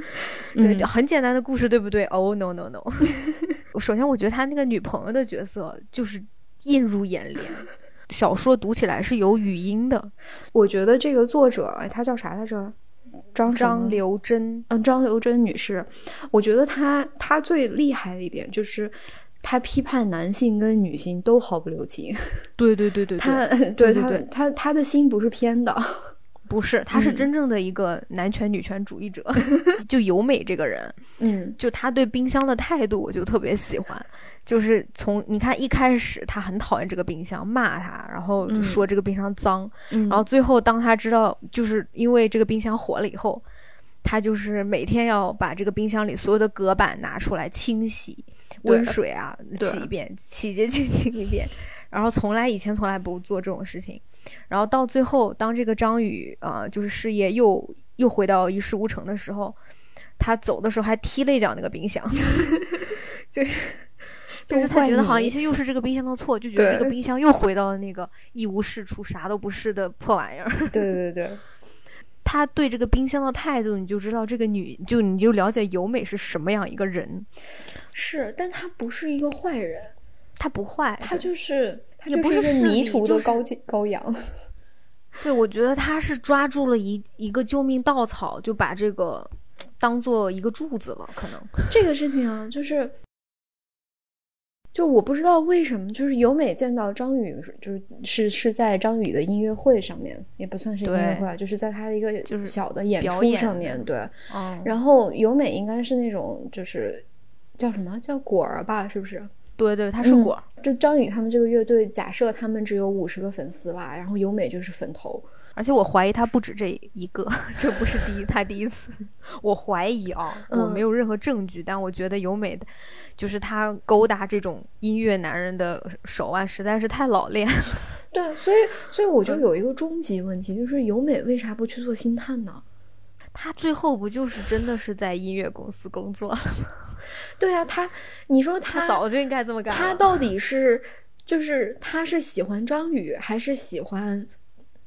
[LAUGHS] 对，嗯很简单的故事，对不对？Oh no no no！[LAUGHS] 首先，我觉得他那个女朋友的角色就是映入眼帘。[LAUGHS] 小说读起来是有语音的，我觉得这个作者，哎，她叫啥来着？张张刘真，嗯，张刘真女士，我觉得她她最厉害的一点就是，她批判男性跟女性都毫不留情。对对对对对，她对他对他他的心不是偏的。不是，他是嗯真正的一个男权女权主义者。[LAUGHS] 就由美这个人，嗯就他对冰箱的态度，我就特别喜欢。就是从你看一开始，他很讨厌这个冰箱，骂他，然后就嗯说这个冰箱脏，嗯，然后最后当他知道，就是因为这个冰箱火了以后，他就是每天要把这个冰箱里所有的隔板拿出来清洗，温水啊洗一遍，洗洁精 [LAUGHS] 清一遍，然后从来以前从来不做这种事情，然后到最后，当这个张宇啊、呃就是事业又又回到一事无成的时候，他走的时候还踢了一脚那个冰箱，[LAUGHS] 就是。就是他觉得好像一切又是这个冰箱的错，就觉得这个冰箱又回到了那个一无是处、啥都不是的破玩意儿。对对对，他对这个冰箱的态度，你就知道这个女，就你就了解由美是什么样一个人。是，但她不是一个坏人，她不坏，她就是她也不是势迷途的羔羔羊。对，我觉得他是抓住了一一个救命稻草，就把这个当做一个柱子了，可能。这个事情啊，就是，就我不知道为什么，就是由美见到张宇，就是是是在张宇的音乐会上面，也不算是音乐会啊，就是在他的一个就是小的演出上面，对。嗯，然后由美应该是那种就是叫什么叫果儿吧，是不是？对对，他是嗯果儿，就张宇他们这个乐队，假设他们只有五十个粉丝吧，然后由美就是粉头，而且我怀疑他不止这一个，[LAUGHS] 这不是第一，他第一次。我怀疑啊，我嗯没有任何证据，但我觉得由美的，就是他勾搭这种音乐男人的手腕实在是太老练。[LAUGHS] 对，所以所以我就有一个终极问题，就是由美为啥不去做星探呢？他最后不就是真的是在音乐公司工作了？[LAUGHS] 对啊，他，你说他他早就应该这么干。他到底是就是他是喜欢张宇，还是喜欢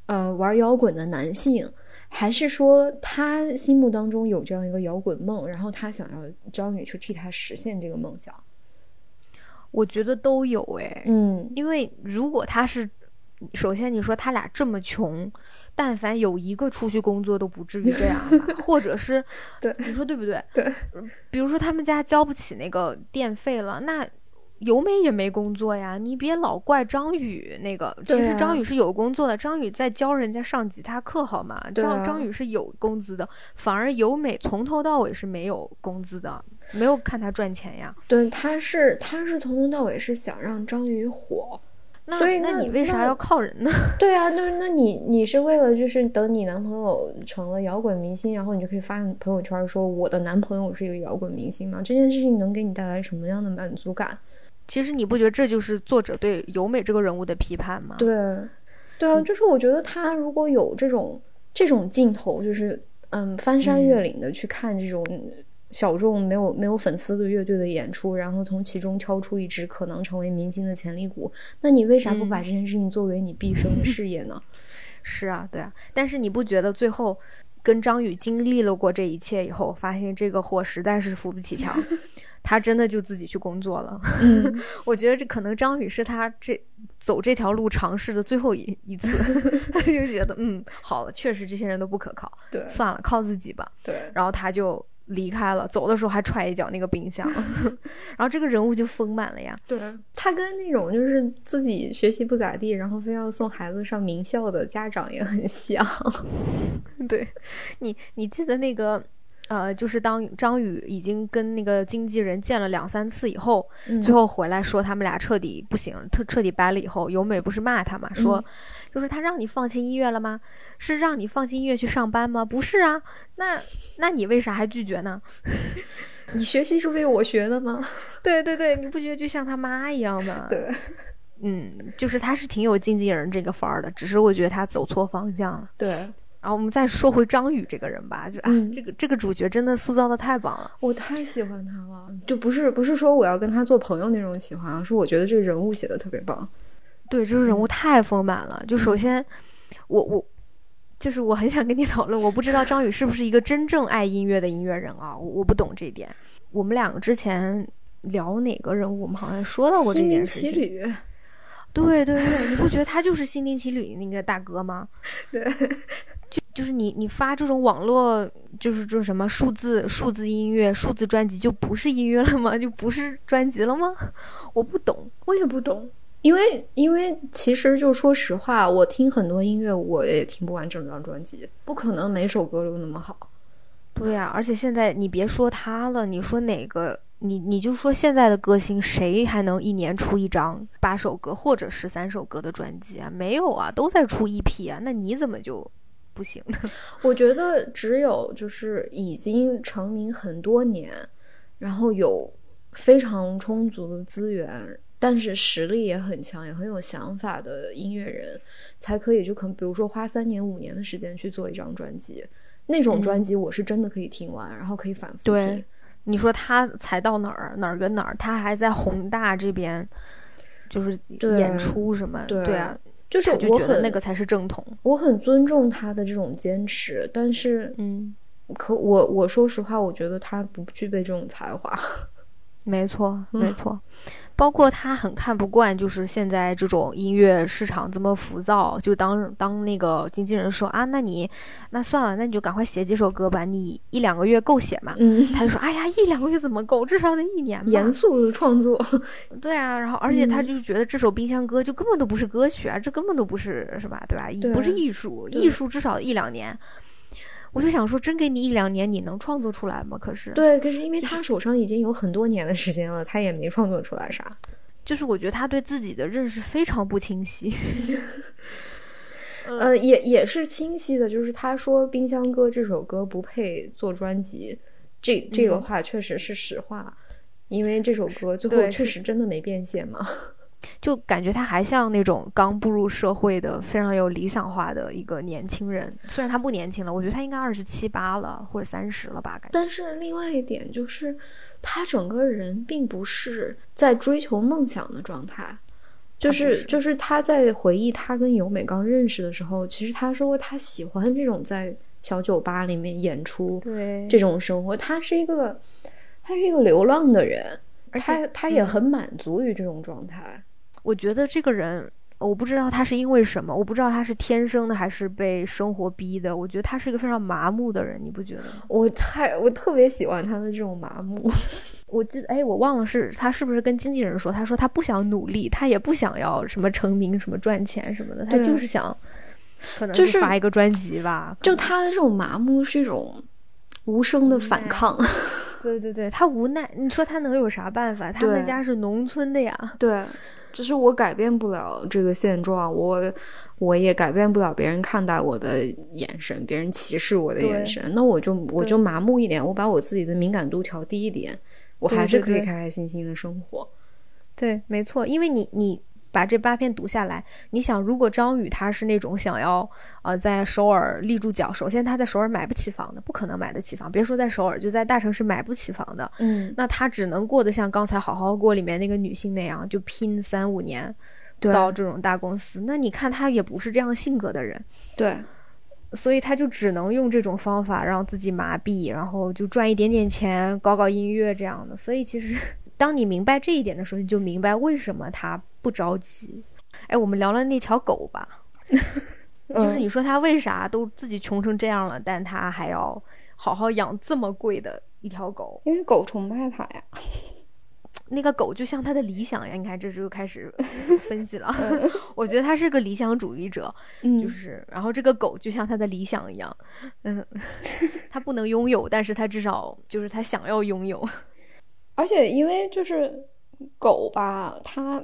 呃玩摇滚的男性，还是说他心目当中有这样一个摇滚梦，然后他想要张宇去替他实现这个梦想？我觉得都有哎，嗯因为如果他是，首先你说他俩这么穷，但凡有一个出去工作都不至于这样吧，[LAUGHS] 或者是，对你说对不对？对，比如说他们家交不起那个电费了，那。由美也没工作呀，你别老怪张宇那个。其实张宇是有工作的，张宇在教人家上吉他课，好吗？张张宇是有工资的，反而由美从头到尾是没有工资的，没有看他赚钱呀。对，他是他是从头到尾是想让张宇火。那所以那那你为啥要靠人呢？[LAUGHS] 对啊，那那你你是为了就是等你男朋友成了摇滚明星，然后你就可以发朋友圈说我的男朋友是一个摇滚明星吗？这件事情能给你带来什么样的满足感？其实你不觉得这就是作者对由美这个人物的批判吗？对，对啊，就是我觉得他如果有这种这种镜头，就是嗯翻山越岭的去看这种小众没有没有粉丝的乐队的演出，然后从其中挑出一支可能成为明星的潜力股，那你为啥不把这件事情作为你毕生的事业呢？[LAUGHS] 是啊，对啊，但是你不觉得最后跟张宇经历了过这一切以后，发现这个货实在是扶不起墙，[LAUGHS] 他真的就自己去工作了。嗯，[LAUGHS] 我觉得这可能张宇是他这走这条路尝试的最后一一次，[LAUGHS] 他就觉得嗯，好了，确实这些人都不可靠，对算了，靠自己吧。对，然后他就离开了，走的时候还踹一脚那个冰箱，[LAUGHS] 然后这个人物就丰满了呀。对他跟那种就是自己学习不咋地，然后非要送孩子上名校的家长也很像。对 [LAUGHS] 你，你记得那个，呃，就是当张宇已经跟那个经纪人见了两三次以后，嗯最后回来说他们俩彻底不行，彻彻底掰了以后，由美不是骂他嘛，说、嗯就是他让你放弃音乐了吗？是让你放弃音乐去上班吗？不是啊，那那你为啥还拒绝呢？[LAUGHS] 你学习是为我学的吗？[LAUGHS] 对对对，你不觉得就像他妈一样吗？，对嗯，就是他是挺有经纪人这个范儿的，只是我觉得他走错方向了。对，然后我们再说回张宇这个人吧，就啊，嗯这个这个主角真的塑造的太棒了。我太喜欢他了，就不是不是说我要跟他做朋友那种喜欢啊，是我觉得这个人物写的特别棒。对，这个人物太丰满了。就首先，我我就是我很想跟你讨论，我不知道张宇是不是一个真正爱音乐的音乐人啊，我我不懂这一点。我们两个之前聊哪个人物，我们好像说到过这心灵件事情。对对对，你不觉得他就是心灵奇旅那个大哥吗？[LAUGHS] 对，就就是你你发这种网络，就是这种什么数字数字音乐、数字专辑，就不是音乐了吗？就不是专辑了吗？我不懂。我也不懂，因为因为其实就说实话，我听很多音乐，我也听不完整张专辑，不可能每首歌都那么好。对呀、而且现在你别说他了，你说哪个，你你就说现在的歌星，谁还能一年出一张八首歌或者十三首歌的专辑啊？没有啊，都在出 EP 啊，那你怎么就不行的？[LAUGHS] 我觉得只有就是已经成名很多年，然后有非常充足的资源，但是实力也很强，也很有想法的音乐人，才可以就可能比如说花三年五年的时间去做一张专辑。那种嗯专辑我是真的可以听完，然后可以反复对听。你说他才到哪儿哪儿跟哪儿，他还在宏大这边，就是演出什么，对啊，就是我很觉得那个才是正统。我很尊重他的这种坚持，但是嗯，可我我说实话，我觉得他不具备这种才华。[LAUGHS] 没错，嗯没错。包括他很看不惯，就是现在这种音乐市场这么浮躁。就当当那个经纪人说啊，那你那算了，那你就赶快写几首歌吧，你一两个月够写嘛？嗯，他就说，哎呀，一两个月怎么够？至少得一年吧。严肃的创作，[LAUGHS] 对啊，然后而且他嗯就觉得这首《冰箱歌》就根本都不是歌曲啊，这根本都不是是吧？对吧？对不是艺术，艺术至少一两年。我就想说，真给你一两年，你能创作出来吗？可是，对，可是因为他手上已经有很多年的时间了，他也没创作出来啥。就是我觉得他对自己的认识非常不清晰。[LAUGHS] 呃，也也是清晰的，就是他说《冰箱歌》这首歌不配做专辑，这这个嗯话确实是实话，因为这首歌最后确实真的没变现嘛。就感觉他还像那种刚步入社会的非常有理想化的一个年轻人。虽然他不年轻了，我觉得他应该二十七八了，或者三十了吧，感觉。但是另外一点就是，他整个人并不是在追求梦想的状态，就是是就是他在回忆他跟由美刚认识的时候，其实他说他喜欢这种在小酒吧里面演出对这种生活，他是一个他是一个流浪的人，他他也嗯很满足于这种状态。我觉得这个人，我不知道他是因为什么，我不知道他是天生的还是被生活逼的。我觉得他是一个非常麻木的人，你不觉得吗？我太我特别喜欢他的这种麻木，[LAUGHS] 我记得，哎，我忘了是他是不是跟经纪人说，他说他不想努力，他也不想要什么成名、什么赚钱什么的，他就是想，可能就是发一个专辑吧。可就他的这种麻木是一种无声的反抗。[LAUGHS] 对对对，他无奈，你说他能有啥办法？他们家是农村的呀。对，就是我改变不了这个现状，我我也改变不了别人看待我的眼神，别人歧视我的眼神，那我就我就麻木一点，我把我自己的敏感度调低一点，我还是可以开开心心的生活。对，没错，因为你你把这八篇读下来，你想，如果张宇他是那种想要呃在首尔立住脚，首先他在首尔买不起房的，不可能买得起房，别说在首尔，就在大城市买不起房的，嗯，那他只能过得像刚才《好好过》里面那个女性那样，就拼三五年到这种大公司。那你看他也不是这样性格的人，对，所以他就只能用这种方法让自己麻痹，然后就赚一点点钱，搞搞音乐这样的。所以其实 [LAUGHS] 当你明白这一点的时候，你就明白为什么他不着急。哎，我们聊聊那条狗吧，[LAUGHS] 就是你说他为啥都自己穷成这样了，但他还要好好养这么贵的一条狗？因为狗崇拜它呀。那个狗就像他的理想呀，你看这就开始 [LAUGHS] 分析了。[LAUGHS] 我觉得他是个理想主义者，嗯就是，然后这个狗就像他的理想一样，嗯，他不能拥有，但是他至少就是他想要拥有。而且因为就是狗吧，它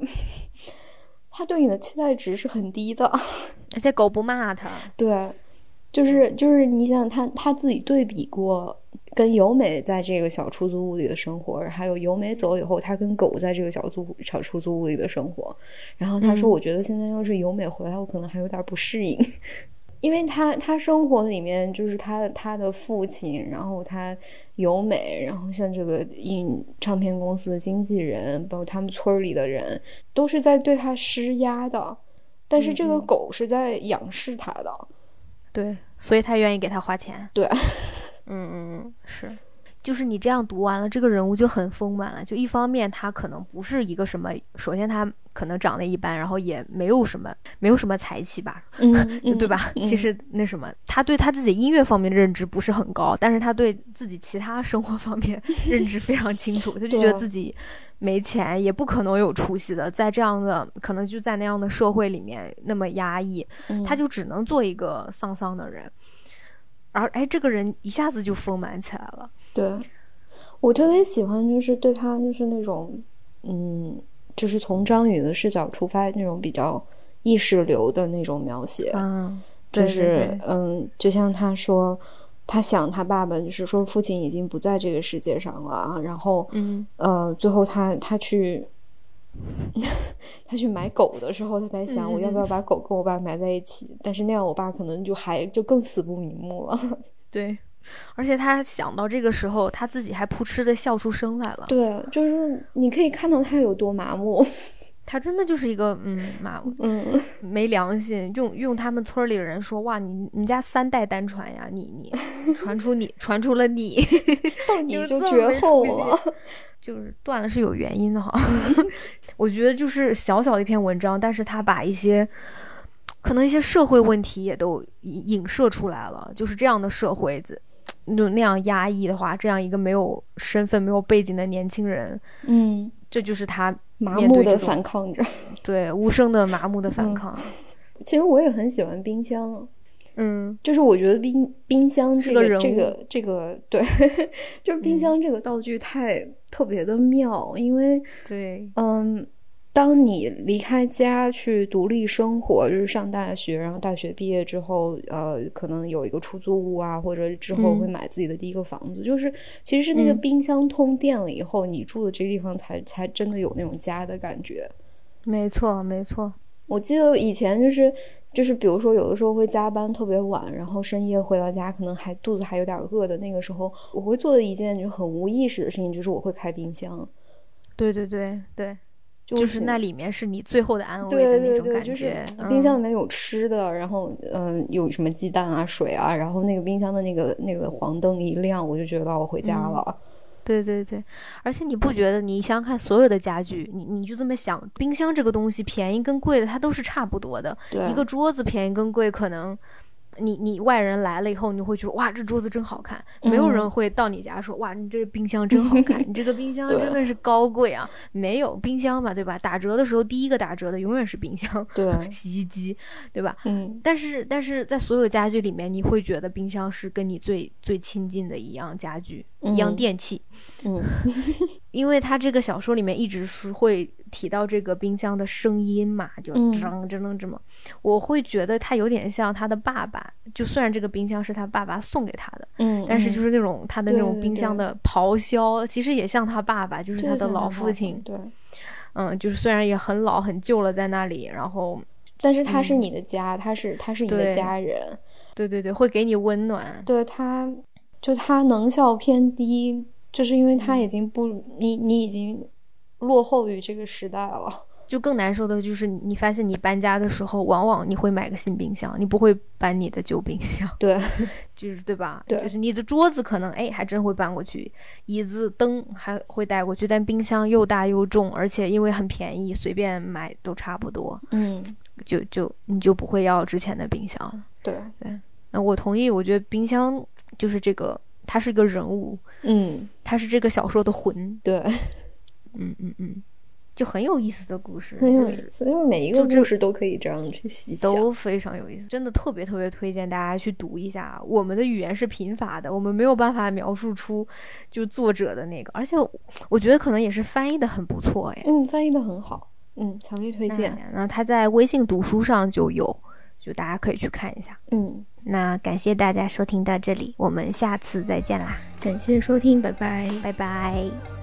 [LAUGHS] 它对你的期待值是很低的。[LAUGHS] 而且狗不骂它，对，就是就是你想它它自己对比过跟由美在这个小出租屋里的生活，还有由美走以后他跟狗在这个小租小出租屋里的生活，然后他说，嗯我觉得现在要是由美回来，我可能还有点不适应。因为他他生活里面就是他他的父亲，然后他由美，然后像这个印唱片公司的经纪人，包括他们村里的人，都是在对他施压的。但是这个狗是在仰视他的，对，所以他愿意给他花钱。对，[LAUGHS] 嗯嗯嗯，是。就是你这样读完了，这个人物就很丰满了。就一方面，他可能不是一个什么，首先他可能长得一般，然后也没有什么，没有什么才气吧，[LAUGHS] 嗯对吧？[LAUGHS] 其实那什么，他对他自己音乐方面的认知不是很高，但是他对自己其他生活方面 [LAUGHS] 认知非常清楚，他就觉得自己没钱，也不可能有出息的，在这样的可能就在那样的社会里面那么压抑，嗯他就只能做一个丧丧的人。而哎，这个人一下子就丰满起来了。对，我特别喜欢，就是对他就是那种，嗯，就是从张宇的视角出发那种比较意识流的那种描写，嗯，就是嗯，就像他说，他想他爸爸，就是说父亲已经不在这个世界上了啊，然后嗯，呃，最后他他去。[LAUGHS] 他去买狗的时候，他在想嗯我要不要把狗跟我爸埋在一起，但是那样我爸可能就还就更死不瞑目了。[LAUGHS] 对。而且他想到这个时候，他自己还扑哧的笑出声来了。对，就是你可以看到他有多麻木。[LAUGHS] 他真的就是一个嗯麻木嗯，没良心，用用他们村里的人说，哇，你你家三代单传呀，你你 [LAUGHS] 传出你传出了你，[LAUGHS] 到你就绝后了。就是断了是有原因的哈。我觉得就是小小的一篇文章，但是他把一些可能一些社会问题也都影影射出来了，就是这样的社会子。就那样压抑的话，这样一个没有身份、没有背景的年轻人，嗯，这就是他麻木的反抗着。[LAUGHS] 对无声的麻木的反嗯抗。[LAUGHS] 其实我也很喜欢冰箱，嗯就是我觉得冰冰箱这个个人这个这个对，[LAUGHS] 就是冰箱这个道具太、特别的妙，因为对，嗯，当你离开家去独立生活，就是上大学，然后大学毕业之后，呃，可能有一个出租屋啊，或者之后嗯会买自己的第一个房子，就是其实是那个嗯冰箱通电了以后，你住的这个地方才才真的有那种家的感觉。没错没错。我记得以前就是就是，比如说有的时候会加班特别晚，然后深夜回到家，可能还肚子还有点饿的那个时候，我会做的一件就很无意识的事情，就是我会开冰箱，对对对对，就就是那里面是你最后的安慰对的那种对对，就是感觉。冰箱嗯里面有吃的，然后嗯、有什么鸡蛋啊、水啊，然后那个冰箱的那个那个黄灯一亮，我就觉得我回家嗯了。对对对，而且你不觉得？你想想看，所有的家具，你你就这么想，冰箱这个东西便宜跟贵的它都是差不多的。对，一个桌子便宜跟贵，可能你你外人来了以后，你会觉得哇，这桌子真好看。没有人嗯会到你家说哇，你这冰箱真好看，你这个冰箱 [LAUGHS] 真的是高贵啊。没有冰箱嘛，对吧？打折的时候，第一个打折的永远是冰箱、对，[LAUGHS] 洗衣机，对吧？嗯，但是，但是在所有家具里面，你会觉得冰箱是跟你最最亲近的一样家具，一样嗯电器。嗯，[LAUGHS] 因为他这个小说里面一直是会提到这个冰箱的声音嘛，就嗯吱吱吱吱嘛，我会觉得他有点像他的爸爸。就虽然这个冰箱是他爸爸送给他的，嗯，但是就是是那种他的那种冰箱的咆哮，其实也像他爸爸，就是他的老父亲。对，嗯，就是虽然也很老很旧了，在那里，然后但是他是你的家，他是他是你的家人，对对对，会给你温暖。对他，就他能效偏低，就是因为它已经不，你你已经落后于这个时代了。[LAUGHS] 就更难受的就是你你发现你搬家的时候，往往你会买个新冰箱，你不会搬你的旧冰箱，对，[LAUGHS] 就是对吧？对就是你的桌子可能哎还真会搬过去，椅子灯还会带过去，但冰箱又大又重，而且因为很便宜，随便买都差不多，嗯，就就你就不会要之前的冰箱了。对，那我同意，我觉得冰箱就是这个，它是一个人物，嗯，他是这个小说的魂。对，嗯嗯嗯，就很有意思的故事，很有就是意思，因为每一个故事都可以这样去细想。都非常有意思，真的特别特别推荐大家去读一下。我们的语言是贫乏的，我们没有办法描述出就作者的那个，而且我觉得可能也是翻译的很不错哎。嗯，翻译的很好，嗯，强烈推荐。那那他在微信读书上就有，就大家可以去看一下。嗯，那感谢大家收听到这里，我们下次再见啦，感谢收听，拜拜。拜拜。